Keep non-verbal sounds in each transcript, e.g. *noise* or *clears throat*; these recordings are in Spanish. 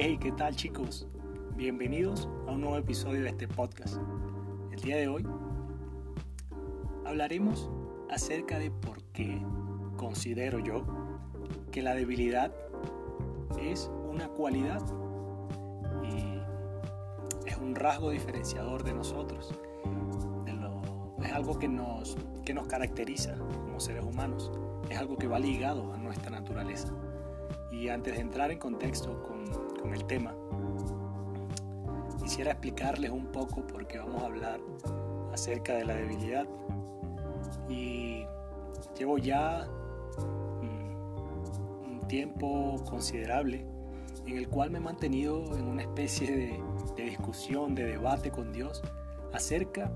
Hey, ¿qué tal chicos? Bienvenidos a un nuevo episodio de este podcast. El día de hoy hablaremos acerca de por qué considero yo que la debilidad es una cualidad y es un rasgo diferenciador de nosotros. es algo que nos, que nos caracteriza como seres humanos, es algo que va ligado a nuestra naturaleza. Y antes de entrar en contexto con con el tema, quisiera explicarles un poco por qué vamos a hablar acerca de la debilidad. Y llevo ya mm, un tiempo considerable en el cual me he mantenido en una especie de, de discusión, de debate con Dios acerca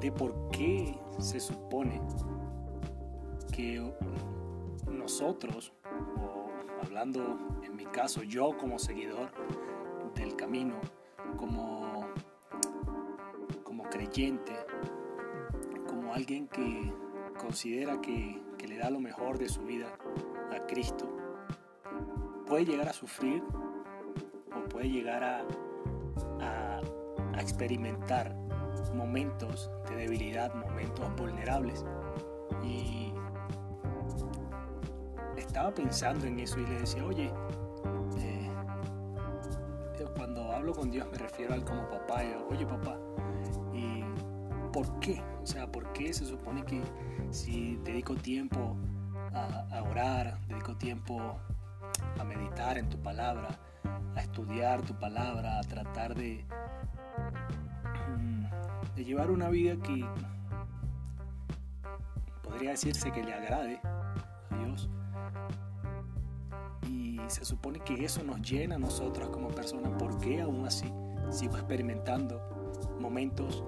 de por qué se supone que nosotros, o hablando caso yo como seguidor del camino, como, como creyente, como alguien que considera que, le da lo mejor de su vida a Cristo, puede llegar a sufrir o puede llegar a, a experimentar momentos de debilidad, momentos vulnerables. Y estaba pensando en eso y le decía, oye, con Dios me refiero al como papá. Oye papá, ¿y por qué? O sea, ¿por qué se supone que si dedico tiempo a, orar, dedico tiempo a meditar en tu palabra, a estudiar tu palabra, a tratar de, mm, de llevar una vida que podría decirse que le agrade Dios? se supone que eso nos llena a nosotros como personas. ¿Por qué aún así sigo experimentando momentos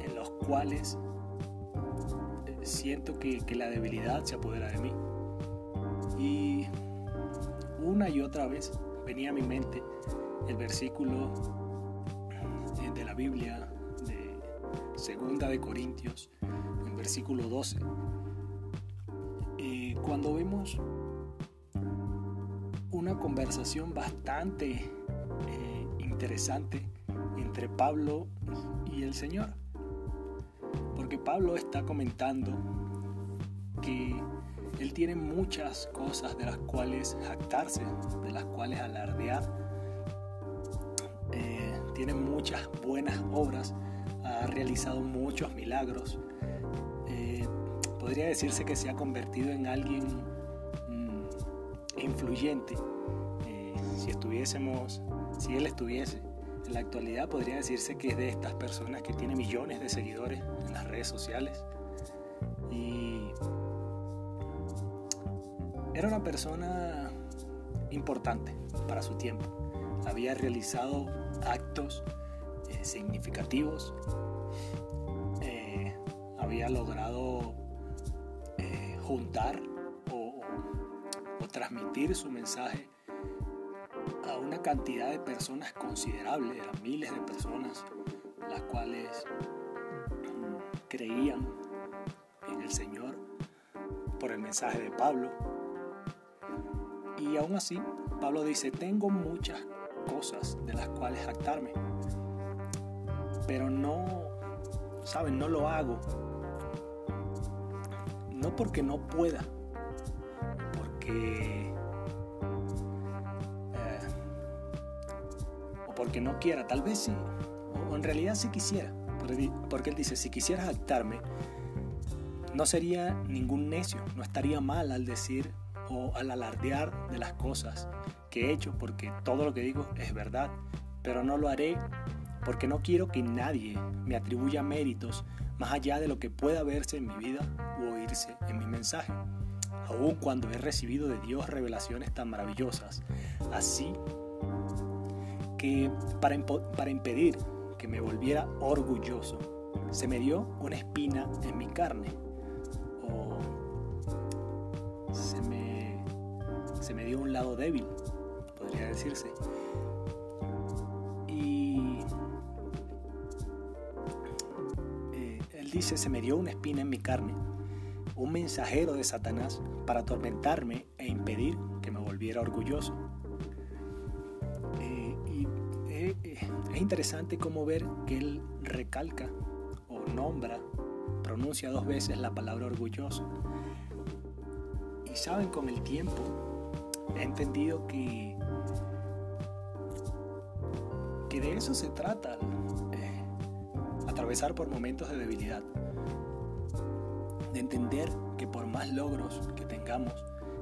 en los cuales eh, siento que, que la debilidad se apodera de mí? Y una y otra vez venía a mi mente el versículo eh, de la Biblia de Segunda de Corintios, en versículo 12. Cuando vemos una conversación bastante eh, interesante entre Pablo y el Señor. Porque Pablo está comentando que él tiene muchas cosas de las cuales jactarse, de las cuales alardear. Eh, tiene muchas buenas obras, ha realizado muchos milagros. Podría decirse que se ha convertido en alguien influyente. Eh, si estuviésemos, si él estuviese en la actualidad, podría decirse que es de estas personas que tiene millones de seguidores en las redes sociales. Y era una persona importante para su tiempo. Había realizado actos eh, significativos. Eh, había logrado juntar transmitir su mensaje a una cantidad de personas considerable, a miles de personas, las cuales mm, creían en el Señor por el mensaje de Pablo. Y aún así, Pablo dice, tengo muchas cosas de las cuales jactarme, pero no, ¿saben? No lo hago. No porque no pueda, eh, o porque no quiera, tal vez sí, o en realidad sí quisiera, porque él dice, si quisieras jactarme, no sería ningún necio, no estaría mal al decir o al alardear de las cosas que he hecho, porque todo lo que digo es verdad, pero no lo haré porque no quiero que nadie me atribuya méritos más allá de lo que pueda verse en mi vida o oírse en mi mensaje aun cuando he recibido de Dios revelaciones tan maravillosas. Así que para, para impedir que me volviera orgulloso, se me dio una espina en mi carne. O se me, se me dio un lado débil, podría decirse. Dice, se me dio una espina en mi carne, un mensajero de Satanás para atormentarme e impedir que me volviera orgulloso. Eh, y eh, eh, es interesante cómo ver que Él recalca o nombra, pronuncia dos veces la palabra orgulloso. Y saben, con el tiempo he entendido que, que de eso se trata atravesar por momentos de debilidad, de entender que por más logros que tengamos,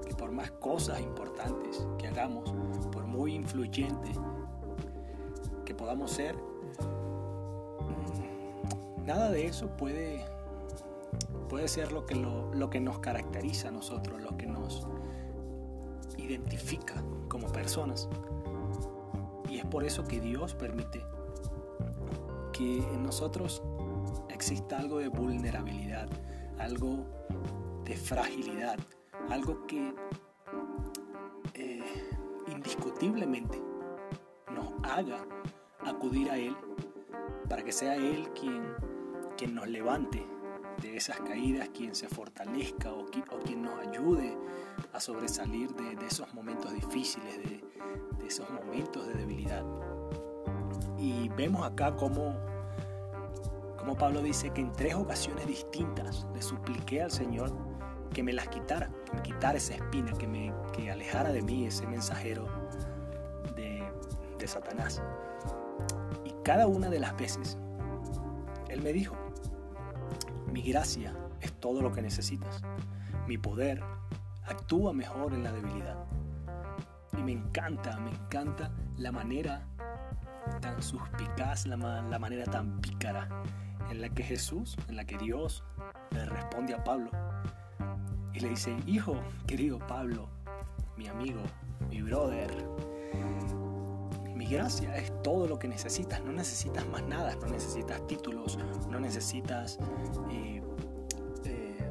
que por más cosas importantes que hagamos, por muy influyente que podamos ser, mm, nada de eso puede, puede ser lo que, lo, lo que nos caracteriza a nosotros, lo que nos identifica como personas. Y es por eso que Dios permite que en nosotros exista algo de vulnerabilidad, algo de fragilidad, algo que eh, indiscutiblemente nos haga acudir a Él para que sea Él quien, quien nos levante de esas caídas, quien se fortalezca o, quien nos ayude a sobresalir de, esos momentos difíciles, de, de, esos momentos de debilidad. Y vemos acá cómo, como Pablo dice que en tres ocasiones distintas le supliqué al Señor que me las quitara, que me quitara esa espina, que me que alejara de mí ese mensajero de, de Satanás. Y cada una de las veces, Él me dijo, mi gracia es todo lo que necesitas. Mi poder actúa mejor en la debilidad. Y me encanta, me encanta la manera tan suspicaz, la, la manera tan pícara en la que Jesús, en la que Dios le responde a Pablo y le dice, hijo, querido Pablo, mi amigo, mi brother, mi gracia es todo lo que necesitas, no necesitas más nada, no necesitas títulos, no necesitas eh, eh,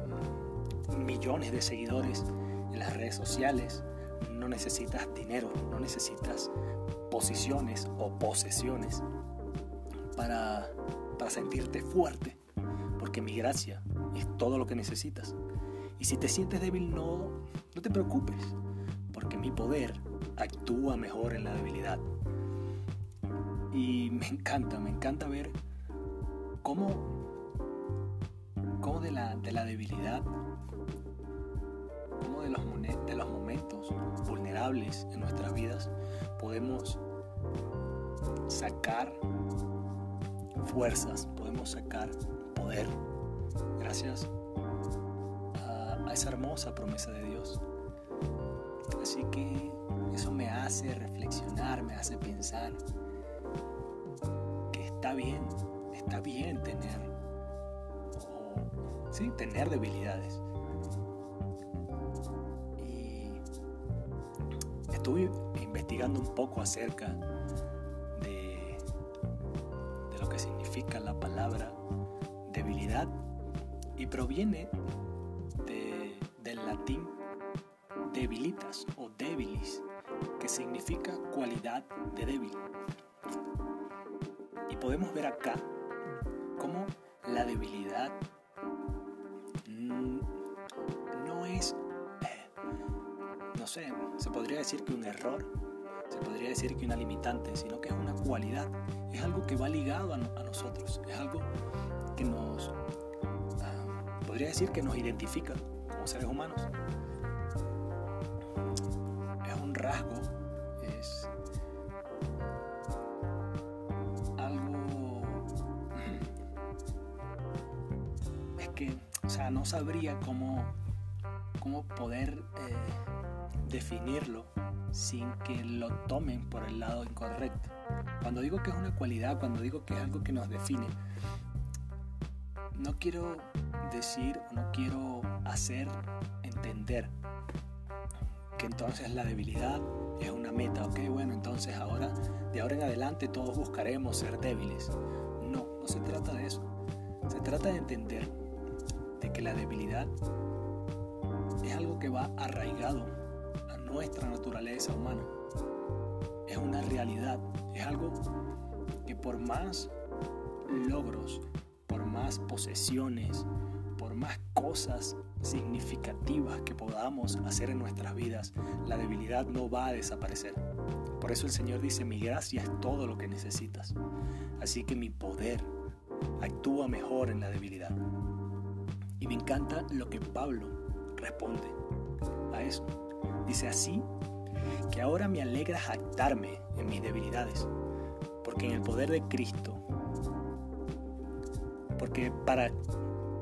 millones de seguidores en las redes sociales, no necesitas dinero, no necesitas posiciones o posesiones para, para sentirte fuerte, porque mi gracia es todo lo que necesitas. Y si te sientes débil, no, no te preocupes, porque mi poder actúa mejor en la debilidad. Y me encanta, me encanta ver cómo, cómo de, la, de la debilidad, cómo de los, de los momentos vulnerables en nuestras vidas podemos sacar fuerzas, podemos sacar poder. Gracias esa hermosa promesa de Dios. Así que eso me hace reflexionar, me hace pensar que está bien, está bien tener, sí, tener debilidades. Y estuve investigando un poco acerca la palabra debilidad y proviene latín debilitas o débilis, que significa cualidad de débil. Y podemos ver acá cómo la debilidad no es, eh, no sé, se podría decir que un error, podría decir que una limitante, sino que es una cualidad, es algo que va ligado a, nosotros, es algo que nos, ah, podría decir que nos identifica seres humanos. Es un rasgo, es algo... *clears throat* Es que, o sea, no sabría cómo, cómo poder eh, definirlo sin que lo tomen por el lado incorrecto. Cuando digo que es una cualidad, cuando digo que es algo que nos define, no quiero decir no quiero hacer entender que entonces la debilidad es una meta, ok, bueno, entonces ahora, de ahora en adelante todos buscaremos ser débiles. No, no se trata de eso. Se trata de entender de que la debilidad es algo que va arraigado nuestra naturaleza humana. Es una realidad, es algo que por más logros, por más posesiones, por más cosas significativas que podamos hacer en nuestras vidas, la debilidad no va a desaparecer. Por eso el Señor dice, mi gracia es todo lo que necesitas. Así que mi poder actúa mejor en la debilidad. Y me encanta lo que Pablo responde a eso. Dice así, que ahora me alegra jactarme en mis debilidades, porque en el poder de Cristo, porque para,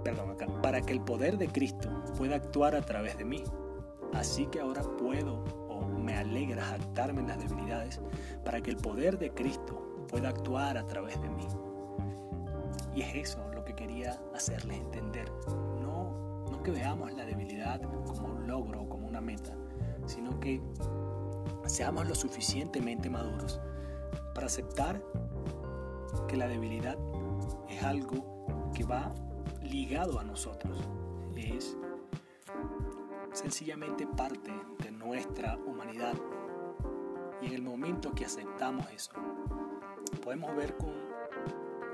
perdón, para que el poder de Cristo pueda actuar a través de mí. Así que ahora puedo o me alegra jactarme en las debilidades para que el poder de Cristo pueda actuar a través de mí. Y es eso lo que quería hacerles entender. No, no que veamos la debilidad como un logro o como una meta, sino que seamos lo suficientemente maduros para aceptar que la debilidad es algo que va ligado a nosotros. Es sencillamente parte de nuestra humanidad. Y en el momento que aceptamos eso, podemos ver con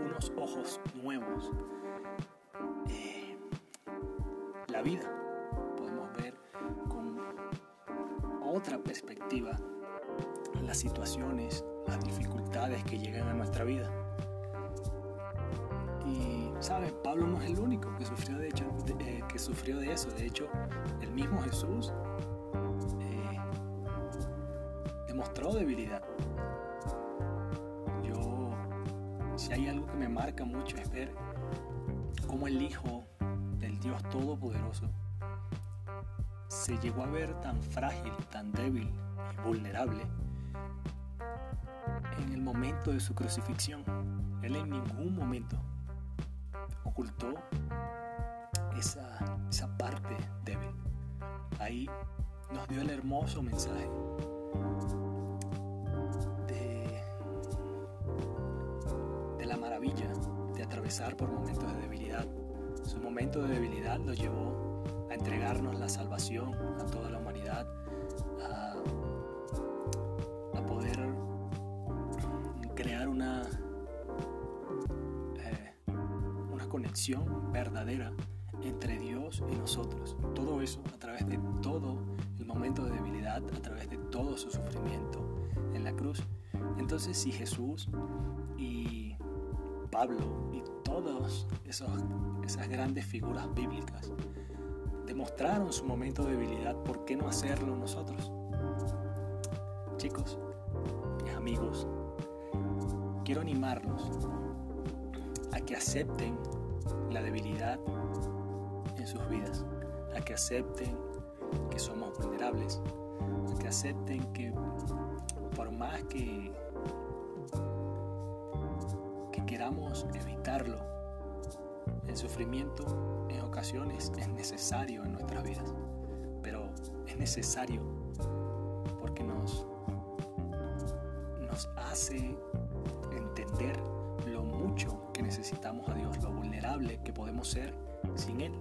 unos ojos nuevos eh, la vida. Otra perspectiva las situaciones, las dificultades que llegan a nuestra vida. Y, ¿saben? Pablo no es el único que sufrió de, hecho, eh, que sufrió de eso. De hecho, el mismo Jesús eh, demostró debilidad. Yo, si hay algo que me marca mucho es ver cómo el Hijo del Dios Todopoderoso se llegó a ver tan frágil, tan débil y vulnerable en el momento de su crucifixión. Él en ningún momento ocultó esa, esa parte débil. Ahí nos dio el hermoso mensaje de, de la maravilla de atravesar por momentos de debilidad. Su momento de debilidad lo llevó entregarnos la salvación a toda la humanidad, a, poder crear una, eh, una conexión verdadera entre Dios y nosotros. Todo eso a través de todo el momento de debilidad, a través de todo su sufrimiento en la cruz. Entonces si Jesús y Pablo y todas esas grandes figuras bíblicas demostraron su momento de debilidad, ¿por qué no hacerlo nosotros? Chicos, amigos, quiero animarlos a que acepten la debilidad en sus vidas, a que acepten que somos vulnerables, a que acepten que por más que, que queramos evitarlo, el sufrimiento en ocasiones es necesario en nuestras vidas, pero es necesario porque nos, nos hace entender lo mucho que necesitamos a Dios, lo vulnerable que podemos ser sin Él.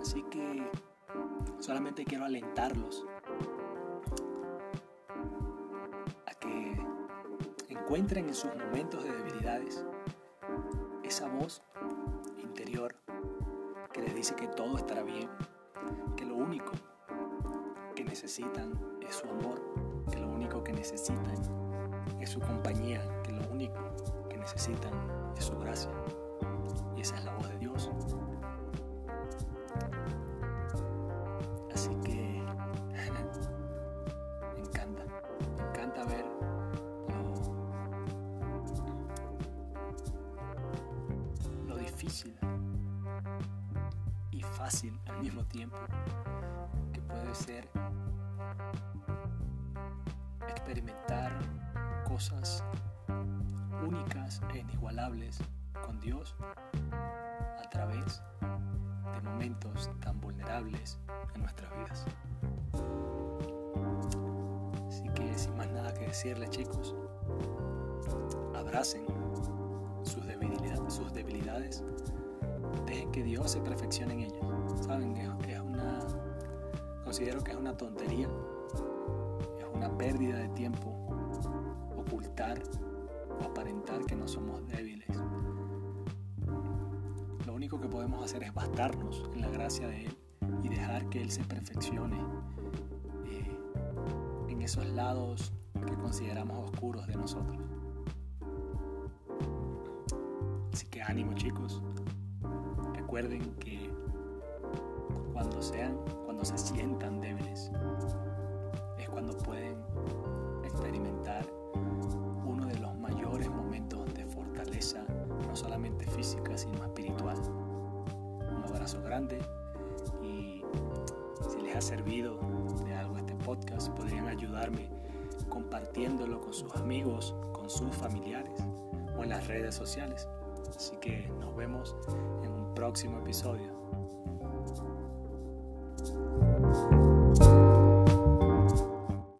Así que solamente quiero alentarlos a que encuentren en sus momentos de debilidades esa voz que todo estará bien, que lo único que necesitan es su amor, que lo único que necesitan es su compañía, que lo único que necesitan es su gracia. Y esa es la voz de Dios. Cosas únicas e inigualables con Dios a través de momentos tan vulnerables en nuestras vidas. Así que sin más nada que decirles chicos, abracen sus debilidades, sus debilidades, dejen que Dios se perfeccione en ellas. Saben que es una, considero que es una tontería, es una pérdida de tiempo único que podemos hacer es bastarnos en la gracia de Él y dejar que Él se perfeccione eh, en esos lados que consideramos oscuros de nosotros. Así que ánimo chicos, recuerden que cuando sean, cuando se sientan débiles, es cuando pueden experimentar uno de los mayores momentos de fortaleza, no solamente física, sino y si les ha servido de algo este podcast, podrían ayudarme compartiéndolo con sus amigos, con sus familiares o en las redes sociales. Así que nos vemos en un próximo episodio.